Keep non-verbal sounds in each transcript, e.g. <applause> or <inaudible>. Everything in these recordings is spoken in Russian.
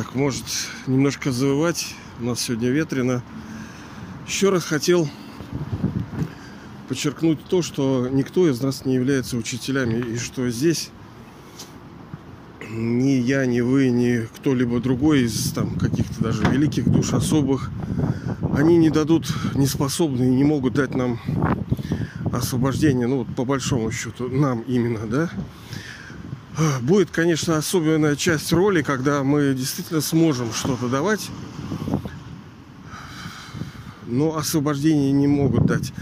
Так, может немножко завывать. У нас сегодня ветрено. Еще раз хотел подчеркнуть то, что никто из нас не является учителями. И что здесь ни я, ни вы, ни кто-либо другой из там каких-то даже великих душ особых, они не дадут, не способны и не могут дать нам освобождение, ну вот по большому счету, нам именно, да, Будет, конечно, особенная часть роли, когда мы действительно сможем что-то давать, но освобождение не могут дать.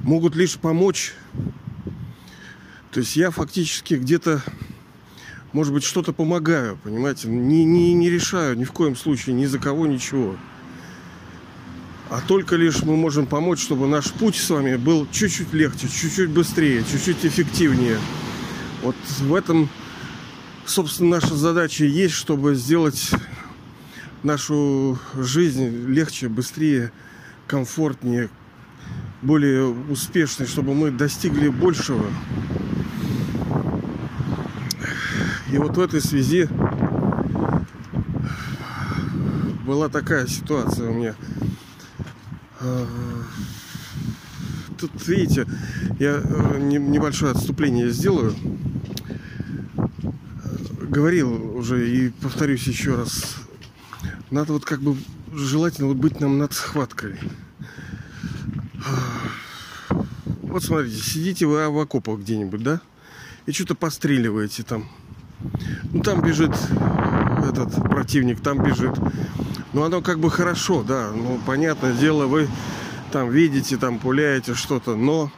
Могут лишь помочь. То есть я фактически где-то, может быть, что-то помогаю, понимаете? Не, не, не решаю ни в коем случае ни за кого ничего. А только лишь мы можем помочь, чтобы наш путь с вами был чуть-чуть легче, чуть-чуть быстрее, чуть-чуть эффективнее. Вот в этом, собственно, наша задача есть, чтобы сделать нашу жизнь легче, быстрее, комфортнее, более успешной, чтобы мы достигли большего. И вот в этой связи была такая ситуация у меня. А, тут, видите, я э, небольшое отступление сделаю говорил уже и повторюсь еще раз. Надо вот как бы желательно вот быть нам над схваткой. Вот смотрите, сидите вы в окопах где-нибудь, да? И что-то постреливаете там. Ну там бежит этот противник, там бежит. Ну оно как бы хорошо, да. Ну понятное дело, вы там видите, там пуляете что-то, но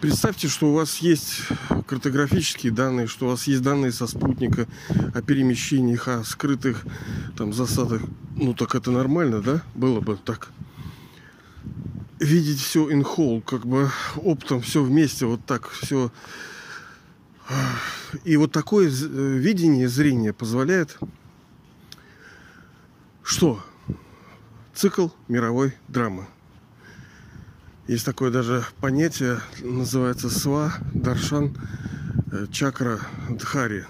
Представьте, что у вас есть картографические данные, что у вас есть данные со спутника о перемещениях, о скрытых там засадах. Ну так это нормально, да? Было бы так. Видеть все in whole, как бы оптом все вместе, вот так все. И вот такое видение, зрение позволяет что? Цикл мировой драмы. Есть такое даже понятие, называется сва, даршан, э, чакра, дхари.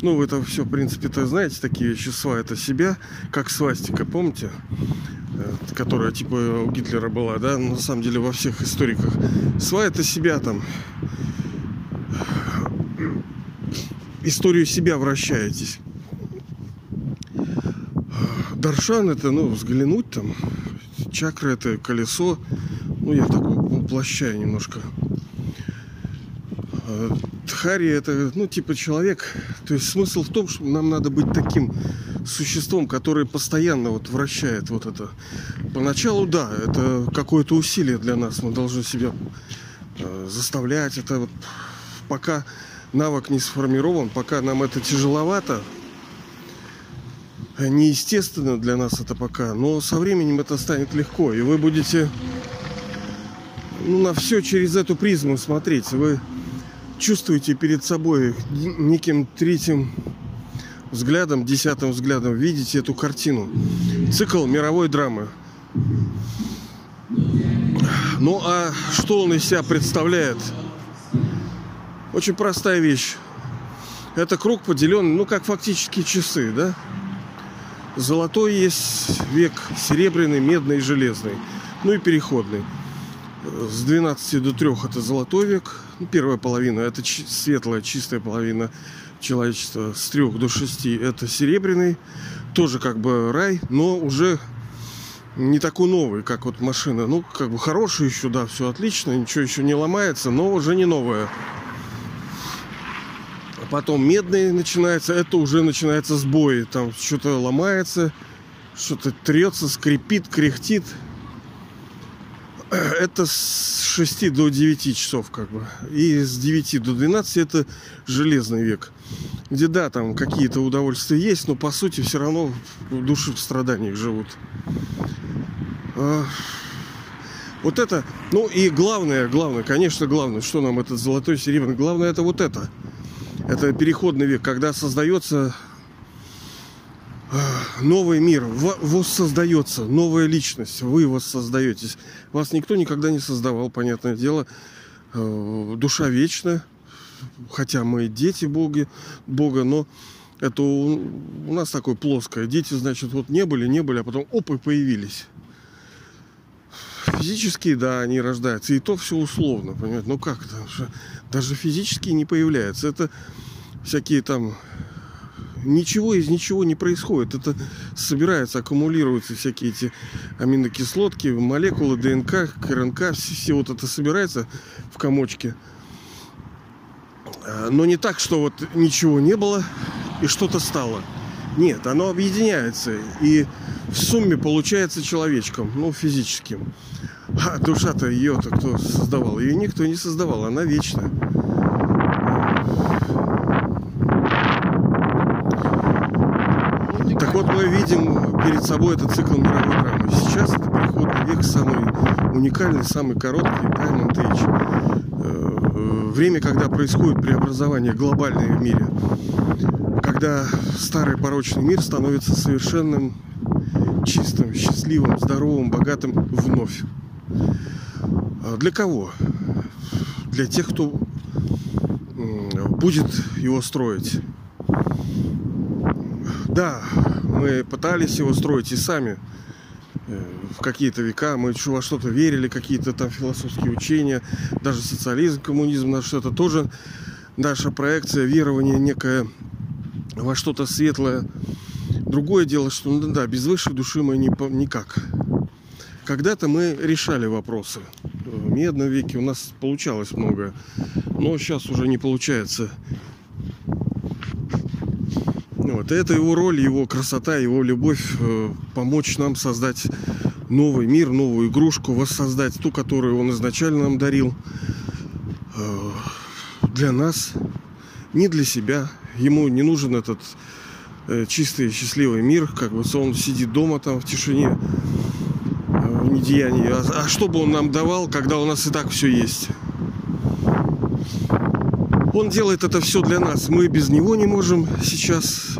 Ну, это все, в принципе-то знаете, такие вещи. Сва это себя, как свастика, помните? Э, которая типа у Гитлера была, да? На самом деле во всех историках. Сва это себя там. Историю себя вращаетесь. Даршан это, ну, взглянуть там. Чакра это колесо ну, я так уплощаю немножко. Тхари это, ну, типа человек. То есть смысл в том, что нам надо быть таким существом, которое постоянно вот вращает вот это. Поначалу, да, это какое-то усилие для нас. Мы должны себя э, заставлять. Это вот пока навык не сформирован, пока нам это тяжеловато, неестественно для нас это пока, но со временем это станет легко, и вы будете ну, на все через эту призму смотреть. Вы чувствуете перед собой неким третьим взглядом, десятым взглядом, видите эту картину. Цикл мировой драмы. Ну а что он из себя представляет? Очень простая вещь. Это круг поделен, ну как фактически часы, да? Золотой есть век, серебряный, медный и железный. Ну и переходный с 12 до 3 это золотой век. Ну, первая половина это светлая, чистая половина человечества. С 3 до 6 это серебряный. Тоже как бы рай, но уже не такой новый, как вот машина. Ну, как бы хороший еще, да, все отлично, ничего еще не ломается, но уже не новое. А потом медный начинается, это уже начинается сбои. Там что-то ломается, что-то трется, скрипит, кряхтит <clears throat> это с 6 до 9 часов как бы. И с 9 до 12 это железный век. Где да, там какие-то удовольствия есть, но по сути все равно души в страданиях живут. А, вот это, ну и главное, главное, конечно, главное, что нам этот золотой серебряный, главное это вот это. Это переходный век, когда создается новый мир, воссоздается, новая личность, вы воссоздаетесь. Вас никто никогда не создавал, понятное дело. Э, душа вечна, хотя мы дети Бога, Бога но Это у, у нас такое плоское. Дети, значит, вот не были, не были, а потом оп, и появились. Физически, да, они рождаются. И то все условно, понимаете? Ну как это? Даже физически не появляется. Это всякие там ничего из ничего не происходит. Это собирается, аккумулируются всякие эти аминокислотки, молекулы ДНК, РНК, все, все вот это собирается в комочке. А, но не так, что вот ничего не было и что-то стало. Нет, оно объединяется и в сумме получается человечком, ну, физическим. А душа-то ее-то кто создавал? Ее никто не создавал, она вечная. Так вот, мы видим перед собой этот цикл мировой драмы. Сейчас это переходный век самый уникальный, самый короткий, Diamond Age. Э, время, когда происходит преобразование глобальное в мире. Когда старый порочный мир становится совершенным, чистым, счастливым, здоровым, богатым вновь. А для кого? Для тех, кто будет его строить. Да, мы пытались его строить и сами э, в какие-то века. Мы во что-то верили, какие-то там философские учения, даже социализм, коммунизм, наш это тоже наша проекция, верование некое во что-то светлое. Другое дело, что ну, да, без высшей души мы не, никак. Когда-то мы решали вопросы. В медном веке у нас получалось многое. Но сейчас уже не получается. Вот. И это его роль, его красота, его любовь э, помочь нам создать новый мир, новую игрушку, воссоздать ту, которую он изначально нам дарил э, для нас, не для себя. Ему не нужен этот э, чистый счастливый мир, как бы он сидит дома там в тишине, в недеянии. А, а что бы он нам давал, когда у нас и так все есть? Он делает это все для нас. Мы без него не можем сейчас,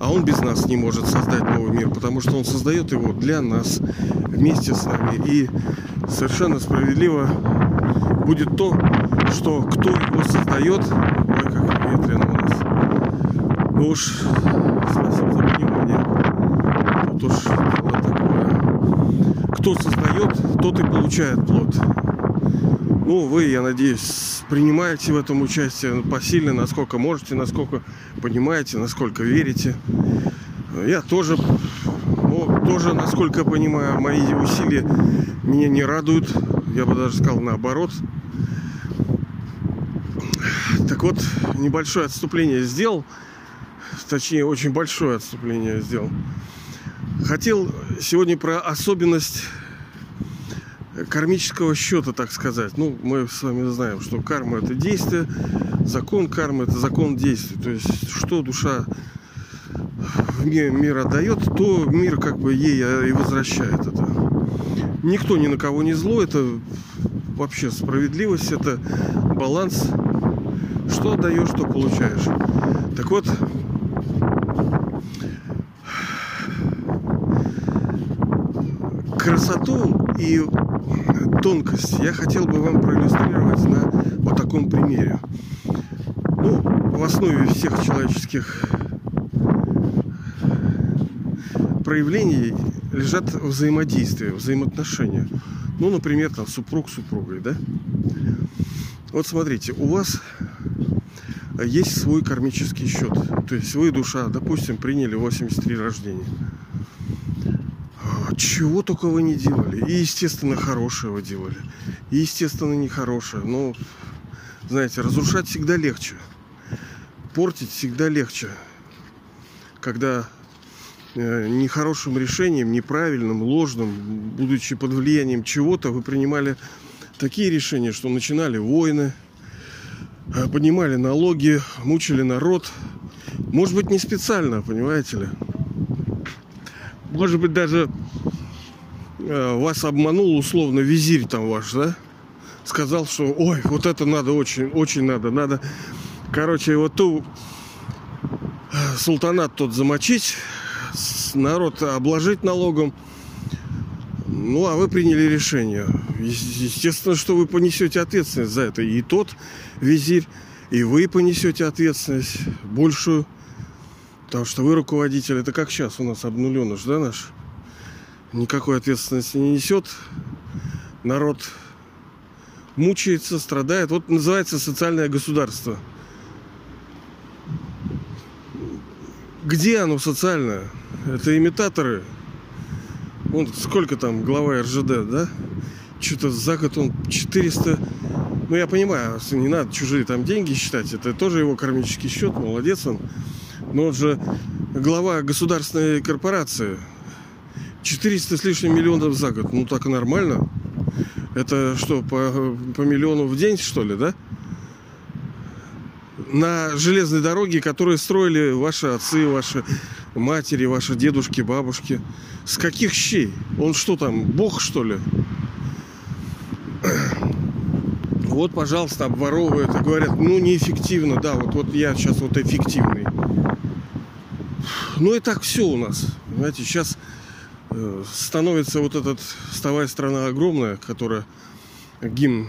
а он без нас не может создать новый мир, потому что он создает его для нас, вместе с нами. И совершенно справедливо будет то, что кто его создает, ой, как ветрено у нас. Ну уж, спасибо за внимание. Тут уж дело такое. Кто создает, тот и получает плод. Ну, вы, я надеюсь, принимаете в этом участие посильно, насколько можете, насколько понимаете, насколько верите. Я тоже, ну, тоже, насколько понимаю, мои усилия меня не радуют. Я бы даже сказал наоборот. Так вот, небольшое отступление сделал. Точнее, очень большое отступление сделал. Хотел сегодня про особенность кармического счета, так сказать. Ну, мы с вами знаем, что карма это действие, закон кармы это закон действия. То есть, что душа в мир, мир отдает, то мир как бы ей и возвращает это. Никто ни на кого не зло, это вообще справедливость, это баланс. Что отдаешь, что получаешь. Так вот, красоту и тонкость я хотел бы вам проиллюстрировать на вот таком примере. Ну, в основе всех человеческих проявлений лежат взаимодействия, взаимоотношения. Ну, например, там супруг с супругой, да? Вот смотрите, у вас есть свой кармический счет. То есть вы, душа, допустим, приняли 83 рождения чего только вы не делали. И, естественно, хорошее вы делали. И, естественно, нехорошее. Но, знаете, разрушать всегда легче. Портить всегда легче. Когда э, нехорошим решением, неправильным, ложным, будучи под влиянием чего-то, вы принимали такие решения, что начинали войны, э, поднимали налоги, мучили народ. Может быть, не специально, понимаете ли. Может быть, даже вас обманул условно визирь там ваш, да? Сказал, что ой, вот это надо очень, очень надо, надо, короче, вот ту э, султанат тот замочить, народ обложить налогом. Ну, а вы приняли решение. Естественно, что вы понесете ответственность за это. И тот визирь, и вы понесете ответственность большую. Потому что вы руководитель, это как сейчас у нас обнулен да, наш? Никакой ответственности не несет. Народ мучается, страдает. Вот называется социальное государство. Где оно социальное? Это имитаторы. Вон сколько там глава РЖД, да? Что-то за год он 400... Ну, я понимаю, не надо чужие там деньги считать. Это тоже его кармический счет, молодец он. Но он же глава государственной корпорации. 400 с лишним миллионов за год. Ну, так нормально. Это что, по, по миллиону в день, что ли, да? На железной дороге, которые строили ваши отцы, ваши матери, ваши дедушки, бабушки. С каких щей? Он что там, бог, что ли? Вот, пожалуйста, обворовывают и говорят, ну, неэффективно, да, вот, вот я сейчас вот эффективный. Ну и так все у нас. Знаете, сейчас становится вот этот «Вставая страна огромная», которая гимн,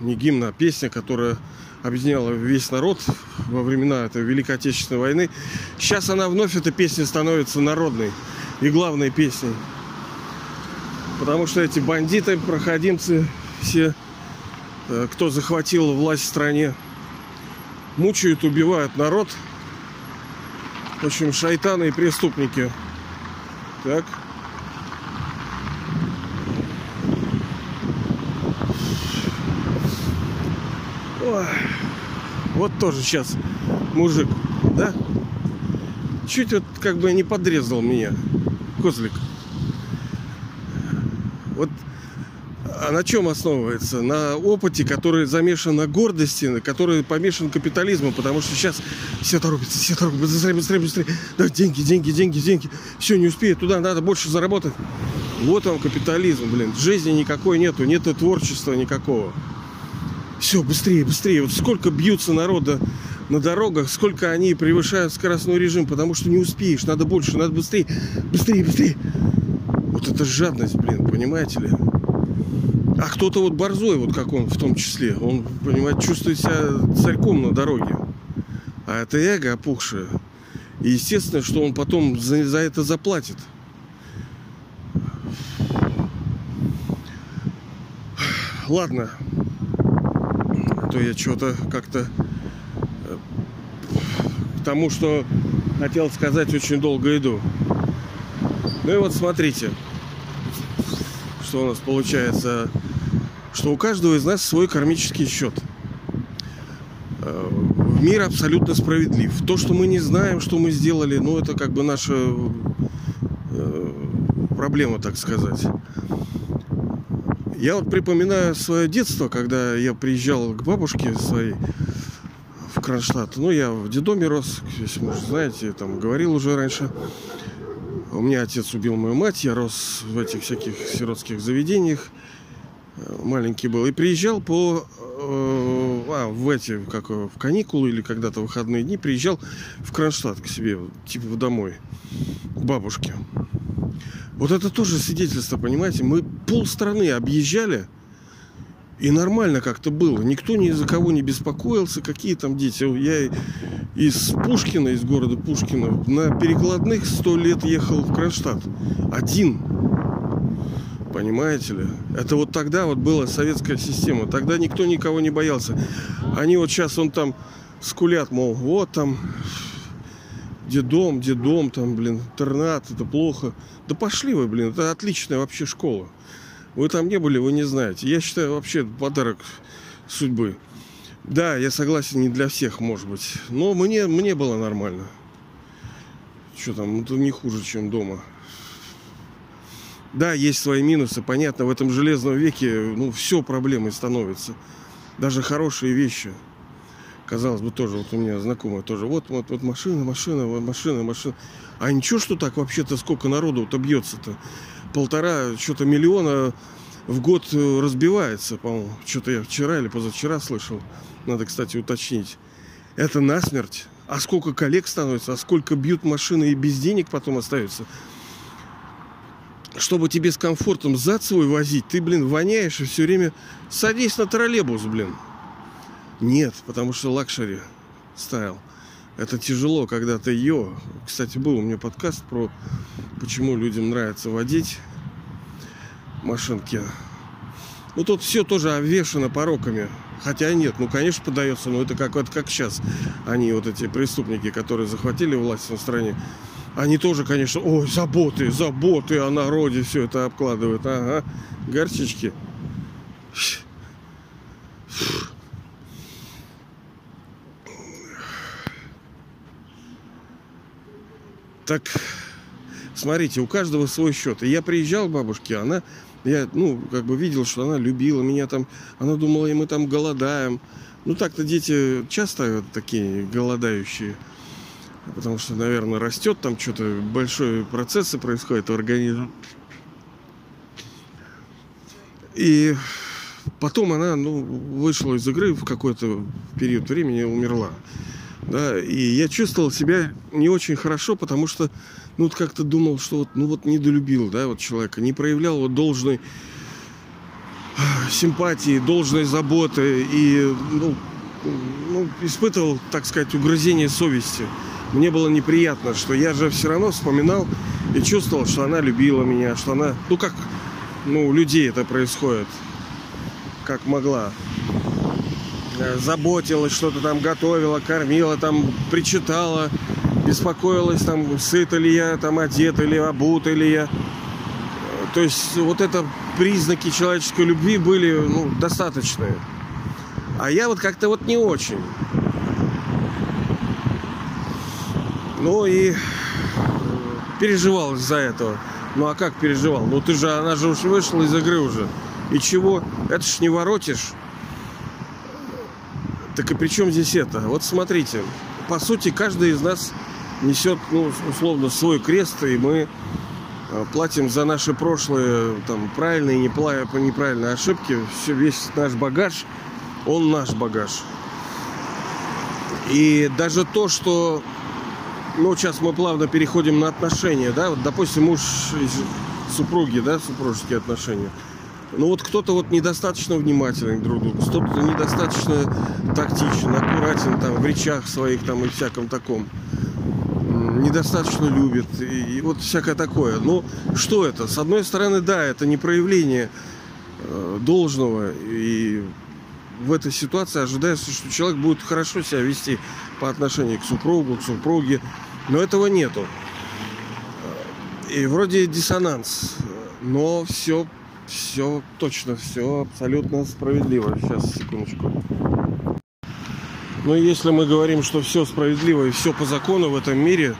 не гимн, а песня, которая объединяла весь народ во времена этой Великой Отечественной войны. Сейчас она вновь, эта песня, становится народной и главной песней. Потому что эти бандиты, проходимцы, все, э, кто захватил власть в стране, мучают, убивают народ. В общем, шайтаны и преступники. Так. Ой, вот тоже сейчас мужик, да? Чуть вот как бы не подрезал меня, козлик. Вот а на чем основывается? На опыте, который замешан на гордости, на который помешан капитализмом, потому что сейчас все торопятся, все торопятся, быстрее, быстрее, быстрее. Да, деньги, деньги, деньги, деньги. Все, не успеет, туда надо больше заработать. Вот вам капитализм, блин. Жизни никакой нету, нету творчества никакого. Все, быстрее, быстрее. Вот сколько бьются народа на дорогах, сколько они превышают скоростной режим, потому что не успеешь, надо больше, надо быстрее, быстрее, быстрее. Вот это жадность, блин, понимаете ли? А кто-то вот борзой, вот как он в том числе, он, понимаете, чувствует себя царьком на дороге. А это эго опухшее. И естественно, что он потом за, за это заплатит. Ладно, то я что-то как-то э, к тому, что хотел сказать, очень долго иду. Ну и вот смотрите, что у нас получается, что у каждого из нас свой кармический счет. Э, мир абсолютно справедлив. То, что мы не знаем, что мы сделали, ну это как бы наша э, проблема, так сказать. Я вот припоминаю свое детство, когда я приезжал к бабушке своей в Кронштадт. Ну, я в детдоме рос, если вы знаете, там говорил уже раньше. У меня отец убил мою мать, я рос в этих всяких сиротских заведениях. Маленький был. И приезжал по... Э, а, в эти, как в каникулы или когда-то выходные дни, приезжал в Кронштадт к себе, типа домой, к бабушке. Вот это тоже свидетельство, понимаете? Мы пол страны объезжали, и нормально как-то было. Никто ни за кого не беспокоился. Какие там дети? Я из Пушкина, из города Пушкина, на перекладных сто лет ехал в Кронштадт. Один. Понимаете ли? Это вот тогда вот была советская система. Тогда никто никого не боялся. Они вот сейчас он там скулят, мол, вот там дедом, дедом, там, блин, интернат, это плохо. Да пошли вы, блин, это отличная вообще школа. Вы там не были, вы не знаете. Я считаю, вообще подарок судьбы. Да, я согласен, не для всех, может быть. Но мне, мне было нормально. Что там, это не хуже, чем дома. Да, есть свои минусы, понятно, в этом железном веке, ну, все проблемой становится. Даже хорошие вещи – казалось бы, тоже вот у меня знакомая тоже. Вот, вот, вот машина, машина, машина, машина. А ничего, что так вообще-то сколько народу-то бьется-то? Полтора, что-то миллиона в год э, разбивается, по-моему. Что-то я вчера или позавчера слышал. Надо, кстати, уточнить. Это насмерть. А сколько коллег становится, а сколько бьют машины и без денег потом остаются. Чтобы тебе с комфортом зад свой возить, ты, блин, воняешь и все время садись на троллейбус, блин. Нет, потому что luxury style. Это тяжело, когда ты ее. Кстати, был у меня подкаст про почему людям нравится водить машинки. Ну тут все тоже обвешено пороками. Хотя нет, ну конечно подается, но это как вот как сейчас. Они вот эти преступники, которые захватили власть на стране, они тоже, конечно, ой, заботы, заботы о народе, все это обкладывают. Ага, горчички. Так, смотрите, у каждого свой счет. И я приезжал к бабушке, она, я, ну, как бы видел, что она любила меня там, она думала, и мы там голодаем. Ну, так-то дети часто вот такие голодающие. Потому что, наверное, растет там что-то, большие процессы происходят в организме. И потом она ну, вышла из игры в какой-то период времени умерла. Да, и я чувствовал себя не очень хорошо, потому что, ну, вот как-то думал, что вот, ну, вот недолюбил, да, вот человека, не проявлял вот должной симпатии, должной заботы и, ну, ну, испытывал, так сказать, угрызение совести. Мне было неприятно, что я же все равно вспоминал и чувствовал, что она любила меня, что она, ну, как, ну, у людей это происходит, как могла. Э, заботилась, что-то там готовила, кормила, там причитала, беспокоилась, там, сыт ли я, там, одет или обут ли я. То есть вот это признаки человеческой любви были ну, достаточные. А я вот как-то вот не очень. Ну и переживал из-за этого. Ну а как переживал? Ну ты же, она же уж вышла из игры уже. И чего? Это ж не воротишь. Так и при чем здесь это? Вот смотрите, по сути, каждый из нас несет, ну, условно, свой крест, и мы э, платим за наши прошлые, там, правильные и неправильные ошибки. Все, весь наш багаж, он наш багаж. И даже то, что ну, сейчас мы плавно переходим на отношения, да, вот, допустим, муж супруги, да, супружеские отношения – ну вот кто-то вот недостаточно внимателен друг к другу, кто-то недостаточно тактичен, аккуратен там в речах своих там и всяком таком. Недостаточно любит и, и вот всякое такое. Ну что это? С одной стороны, да, это не проявление э, должного и в этой ситуации ожидается, что человек будет хорошо себя вести по отношению к супругу, к супруге, но этого нету. И вроде диссонанс, но все все точно, все абсолютно справедливо. Сейчас, секундочку. Но если мы говорим, что все справедливо и все по закону в этом мире,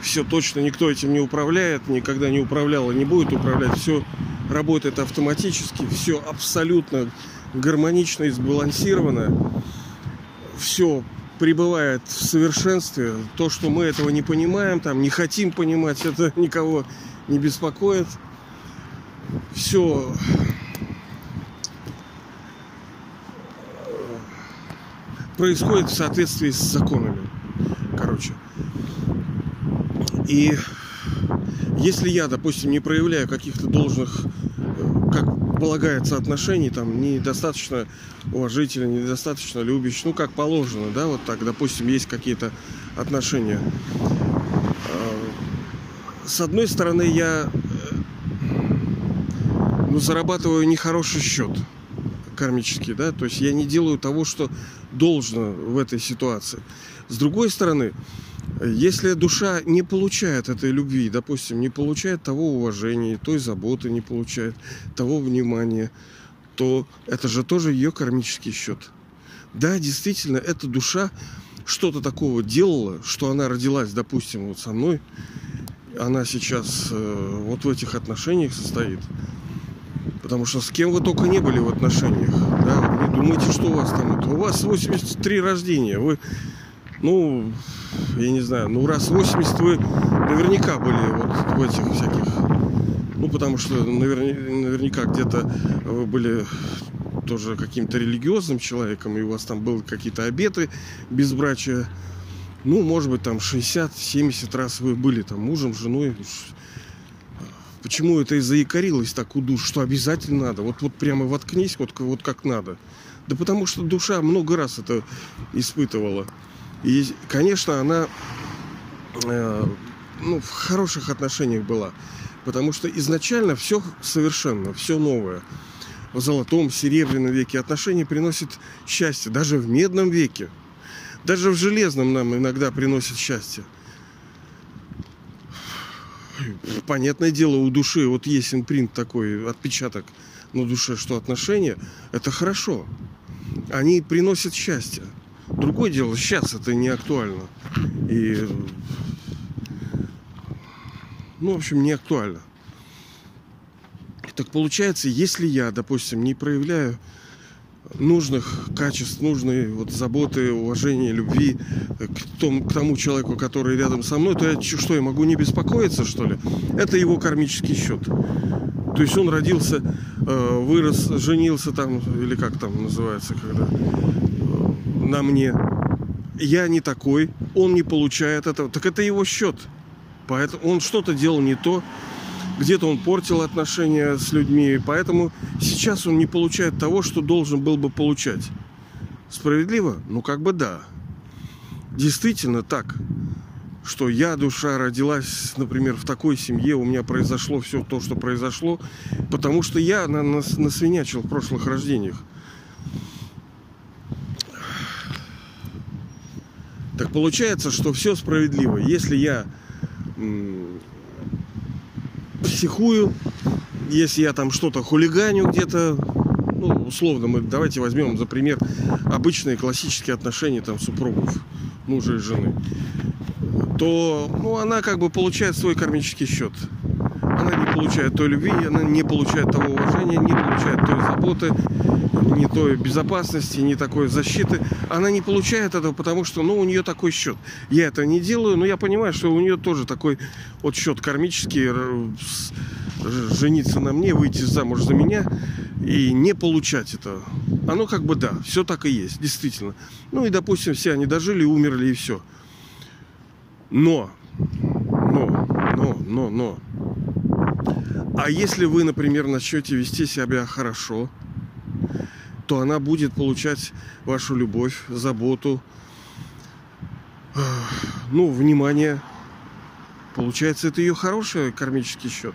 все точно, никто этим не управляет, никогда не управлял и не будет управлять, все работает автоматически, все абсолютно гармонично и сбалансировано, все пребывает в совершенстве. То, что мы этого не понимаем, там не хотим понимать, <laughs> это никого не беспокоит все происходит в соответствии с законами. Короче. И если я, допустим, не проявляю каких-то должных, как полагается, отношений, там, недостаточно уважительно, недостаточно любящий, ну, как положено, да, вот так, допустим, есть какие-то отношения. А, с одной стороны, я ну, зарабатываю нехороший счет кармический, да, то есть я не делаю того, что должно в этой ситуации. С другой стороны, если душа не получает этой любви, допустим, не получает того уважения, той заботы, не получает того внимания, то это же тоже ее кармический счет. Да, действительно, эта душа что-то такого делала, что она родилась, допустим, вот со мной, она сейчас э, вот в этих отношениях состоит. Потому что с кем вы только не были в отношениях. Да, вы думаете, что у вас там это? У вас 83 рождения. Вы, ну, я не знаю, ну раз 80 вы наверняка были вот в этих всяких. Ну, потому что наверняка где-то вы были тоже каким-то религиозным человеком, и у вас там были какие-то обеты безбрачия. Ну, может быть, там 60-70 раз вы были там мужем, женой, Почему это и заикарилось так у душ, что обязательно надо? Вот, вот прямо воткнись, вот, вот как надо. Да потому что душа много раз это испытывала. И, конечно, она э, ну, в хороших отношениях была. Потому что изначально все совершенно, все новое. В золотом, серебряном веке отношения приносят счастье. Даже в медном веке. Даже в железном нам иногда приносят счастье. <laughs> Понятное дело, у души вот есть импринт такой, отпечаток на душе, что отношения – это хорошо. Они приносят счастье. Другое дело, сейчас это не актуально. И ну, в общем, не актуально. Так получается, если я, допустим, не проявляю нужных качеств, нужной вот заботы, уважения, любви к тому, к тому человеку, который рядом со мной, то я что, я могу не беспокоиться, что ли? Это его кармический счет. То есть он родился, э, вырос, женился там, или как там называется, когда э, на мне. Я не такой, он не получает этого. Так это его счет. Поэтому он что-то делал не то, где-то он портил отношения с людьми, поэтому сейчас он не получает того, что должен был бы получать. Справедливо? Ну, как бы да. Действительно так, что я, душа, родилась, например, в такой семье, у меня произошло все то, что произошло, потому что я насвинячил в прошлых рождениях. Так получается, что все справедливо. Если я психую, если я там что-то хулиганю где-то, ну, условно, мы давайте возьмем за пример обычные классические отношения там супругов, мужа и жены, то ну, она как бы получает свой кармический счет. Она не получает той любви, она не получает того уважения, не получает той заботы, ни той безопасности, ни такой защиты. Она не получает этого, потому что, ну, у нее такой счет. Я это не делаю, но я понимаю, что у нее тоже такой вот счет кармический, жениться на мне, выйти замуж за меня и не получать это. Оно как бы да, все так и есть, действительно. Ну и, допустим, все они дожили, умерли и все. Но, но, но, но, но. А если вы, например, начнете вести себя хорошо, то она будет получать вашу любовь, заботу, ну, внимание. Получается, это ее хороший кармический счет.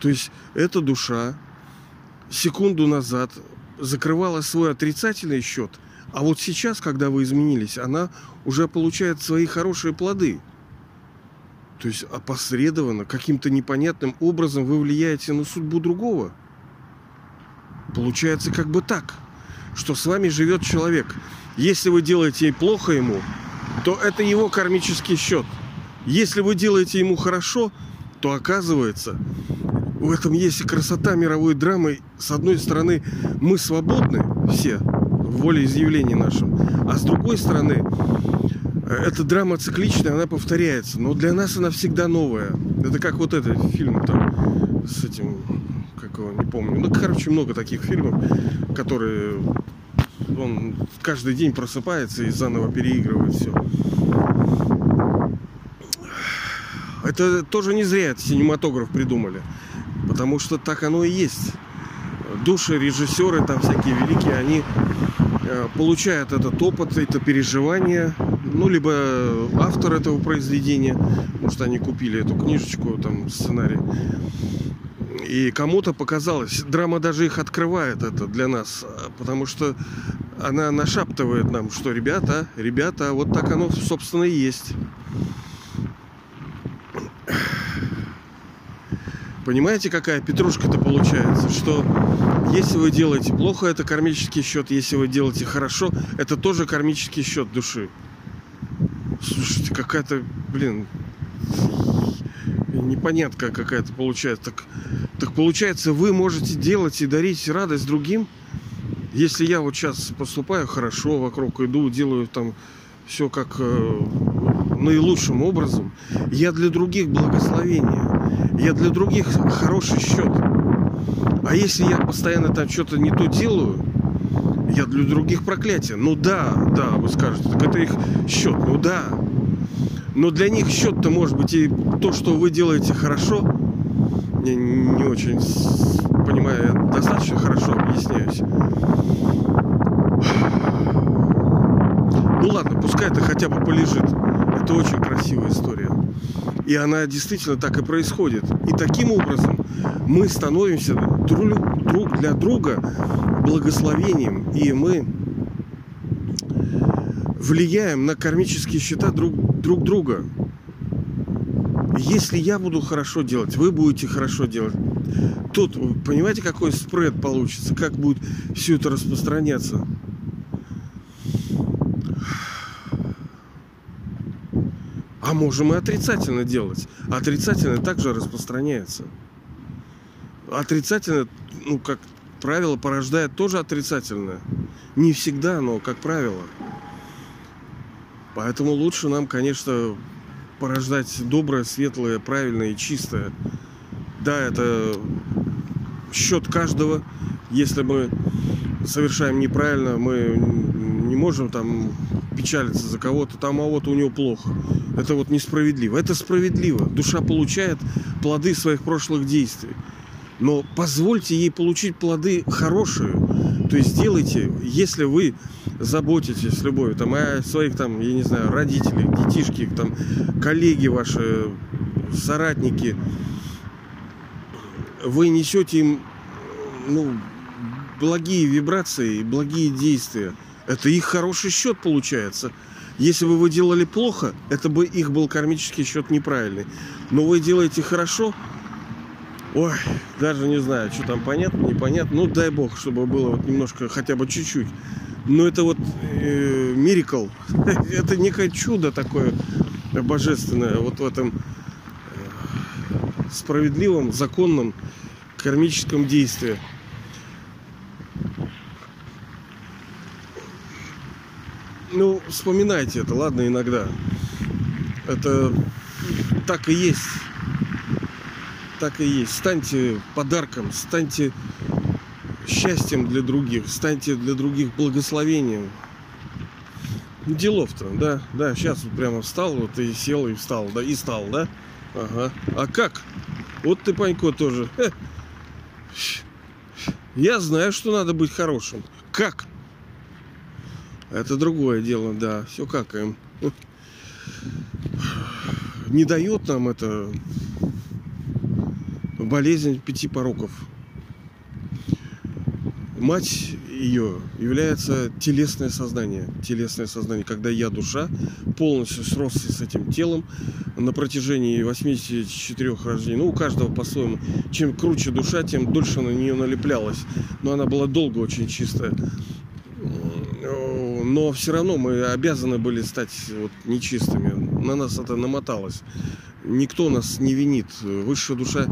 То есть эта душа секунду назад закрывала свой отрицательный счет, а вот сейчас, когда вы изменились, она уже получает свои хорошие плоды. То есть опосредованно, каким-то непонятным образом вы влияете на судьбу другого – Получается как бы так, что с вами живет человек. Если вы делаете плохо ему, то это его кармический счет. Если вы делаете ему хорошо, то оказывается, в этом есть и красота мировой драмы. С одной стороны, мы свободны все в волеизъявлении нашем, а с другой стороны, эта драма цикличная, она повторяется, но для нас она всегда новая. Это как вот этот фильм там с этим его не помню. Ну, короче, много таких фильмов, которые он каждый день просыпается и заново переигрывает все. Это тоже не зря это синематограф придумали. Потому что так оно и есть. Души, режиссеры, там всякие великие, они э, получают этот опыт, это переживание, ну, либо автор этого произведения, может, они купили эту книжечку, там, сценарий, и кому-то показалось, драма даже их открывает это для нас, потому что она нашаптывает нам, что ребята, ребята, вот так оно, собственно, и есть. Понимаете, какая петрушка-то получается? Что если вы делаете плохо, это кармический счет. Если вы делаете хорошо, это тоже кармический счет души. Слушайте, какая-то, блин, непонятка какая-то получается. Так, так получается, вы можете делать и дарить радость другим. Если я вот сейчас поступаю хорошо, вокруг иду, делаю там все как э, наилучшим образом, я для других благословение, я для других хороший счет. А если я постоянно там что-то не то делаю, я для других проклятие. Ну да, да, вы скажете, так это их счет. Ну да, но для них счет-то может быть и то, что вы делаете хорошо. Я не очень понимаю, я достаточно хорошо объясняюсь. Ну ладно, пускай это хотя бы полежит. Это очень красивая история. И она действительно так и происходит. И таким образом мы становимся друг, друг для друга благословением. И мы влияем на кармические счета друг, друг друга. Если я буду хорошо делать, вы будете хорошо делать. Тут, понимаете, какой спред получится, как будет все это распространяться. А можем и отрицательно делать. Отрицательно также распространяется. Отрицательно, ну, как правило, порождает тоже отрицательное. Не всегда, но как правило. Поэтому лучше нам, конечно, порождать доброе, светлое, правильное и чистое. Да, это счет каждого. Если мы совершаем неправильно, мы не можем там печалиться за кого-то, там, а вот у него плохо. Это вот несправедливо. Это справедливо. Душа получает плоды своих прошлых действий. Но позвольте ей получить плоды хорошие. То есть сделайте, если вы заботитесь любовью там, о своих там, я не знаю, родителях, детишки, там, коллеги ваши, соратники, вы несете им ну, благие вибрации, благие действия. Это их хороший счет получается. Если бы вы делали плохо, это бы их был кармический счет неправильный. Но вы делаете хорошо, ой, даже не знаю, что там понятно, непонятно. Ну, дай бог, чтобы было вот немножко, хотя бы чуть-чуть. Но это вот э, мирикл. <laughs> это некое чудо такое божественное вот в этом э, справедливом, законном кармическом действии. Ну, вспоминайте это, ладно, иногда. Это так и есть. Так и есть. Станьте подарком, станьте счастьем для других, станьте для других благословением. Делов-то, да, да, сейчас вот прямо встал, вот и сел, и встал, да, и стал, да? Ага. А как? Вот ты, Панько, тоже. Я знаю, что надо быть хорошим. Как? Это другое дело, да. Все какаем. Не дает нам это болезнь пяти пороков. Мать ее является телесное сознание. Телесное сознание, когда я душа полностью сросся с этим телом на протяжении 84 рождений. Ну, у каждого по-своему. Чем круче душа, тем дольше на нее налеплялась. Но она была долго очень чистая но все равно мы обязаны были стать вот нечистыми. На нас это намоталось. Никто нас не винит. Высшая душа,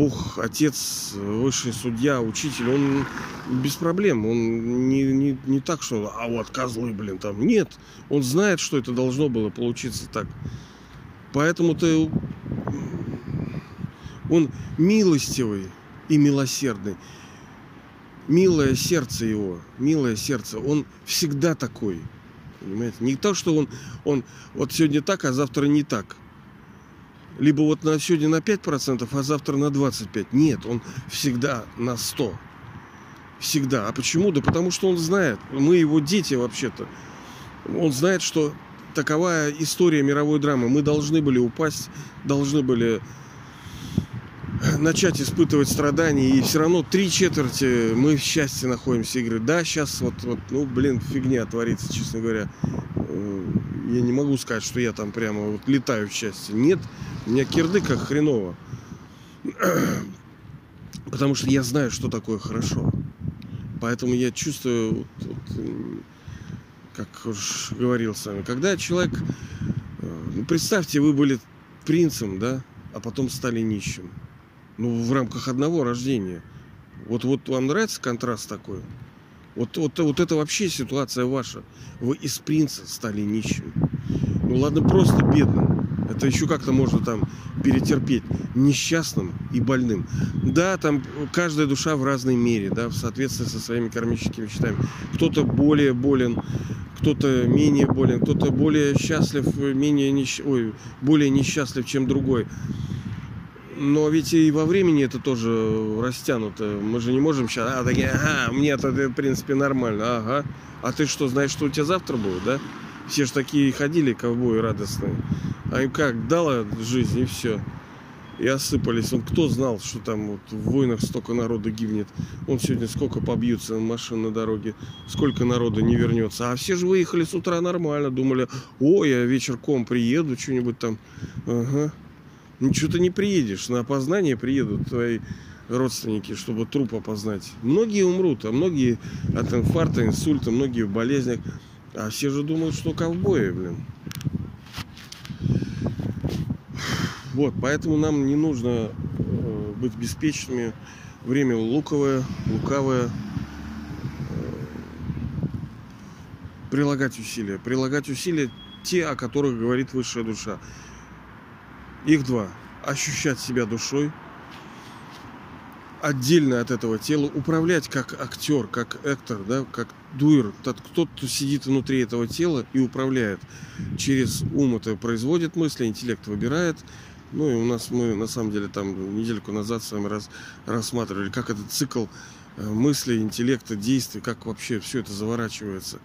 Бог, Отец, высший судья, учитель, он без проблем. Он не, не, не так, что а вот козлы, блин, там. Нет. Он знает, что это должно было получиться так. Поэтому ты он милостивый и милосердный милое сердце его, милое сердце, он всегда такой. Понимаете? Не то, что он, он вот сегодня так, а завтра не так. Либо вот на сегодня на 5%, а завтра на 25%. Нет, он всегда на 100%. Всегда. А почему? Да потому что он знает. Мы его дети вообще-то. Он знает, что такова история мировой драмы. Мы должны были упасть, должны были начать испытывать страдания, и все равно три четверти мы в счастье находимся. И да, сейчас вот, вот, ну, блин, фигня творится, честно говоря. Э, я не могу сказать, что я там прямо вот летаю в счастье. Нет, у меня кирды как хреново. <clears throat> Потому что я знаю, что такое хорошо. Поэтому я чувствую, вот, вот, как уж говорил с вами, когда человек, э, ну, представьте, вы были принцем, да, а потом стали нищим. Ну, в рамках одного рождения. Вот, вот вам нравится контраст такой? Вот, вот, вот это вообще ситуация ваша. Вы из принца стали нищим. Ну ладно, просто бедным. Это еще как-то можно там перетерпеть. Несчастным и больным. Да, там каждая душа в разной мере, да, в соответствии со своими кармическими счетами. Кто-то более болен, кто-то менее болен, кто-то более счастлив, менее несч... Ой, более несчастлив, чем другой. Но ведь и во времени это тоже растянуто. Мы же не можем сейчас, а, такие, ага, мне это, в принципе, нормально, ага. А ты что, знаешь, что у тебя завтра будет, да? Все же такие ходили, ковбои радостные. А им как, дала жизнь и все. И осыпались. Он кто знал, что там вот в войнах столько народу гибнет. Он сегодня сколько побьются машин на дороге, сколько народу не вернется. А все же выехали с утра нормально, думали, ой, я вечерком приеду, что-нибудь там. Ага. Ничего ты не приедешь, на опознание приедут твои родственники, чтобы труп опознать. Многие умрут, а многие от инфаркта, инсульта, многие в болезнях. А все же думают, что ковбои, блин. Вот, поэтому нам не нужно э, быть беспечными. Время луковое, лукавое. Э, прилагать усилия. Прилагать усилия те, о которых говорит высшая душа. Их два. Ощущать себя душой, отдельно от этого тела, управлять как актер, как актор, да, как дуэр, тот, кто сидит внутри этого тела и управляет. Через ум это производит мысли, интеллект выбирает. Ну и у нас мы на самом деле там недельку назад с вами раз, рассматривали, как этот цикл э, мысли, интеллекта, действий, как вообще все это заворачивается.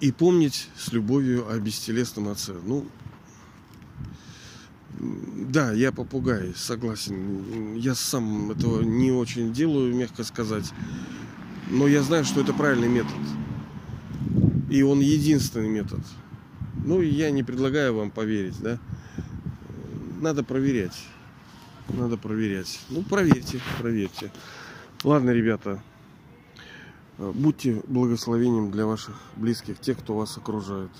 И помнить с любовью о бестелесном отце. Ну, да, я попугай, согласен. Я сам этого не очень делаю, мягко сказать. Но я знаю, что это правильный метод. И он единственный метод. Ну, я не предлагаю вам поверить, да. Надо проверять. Надо проверять. Ну, проверьте, проверьте. Ладно, ребята. Будьте благословением для ваших близких, тех, кто вас окружает.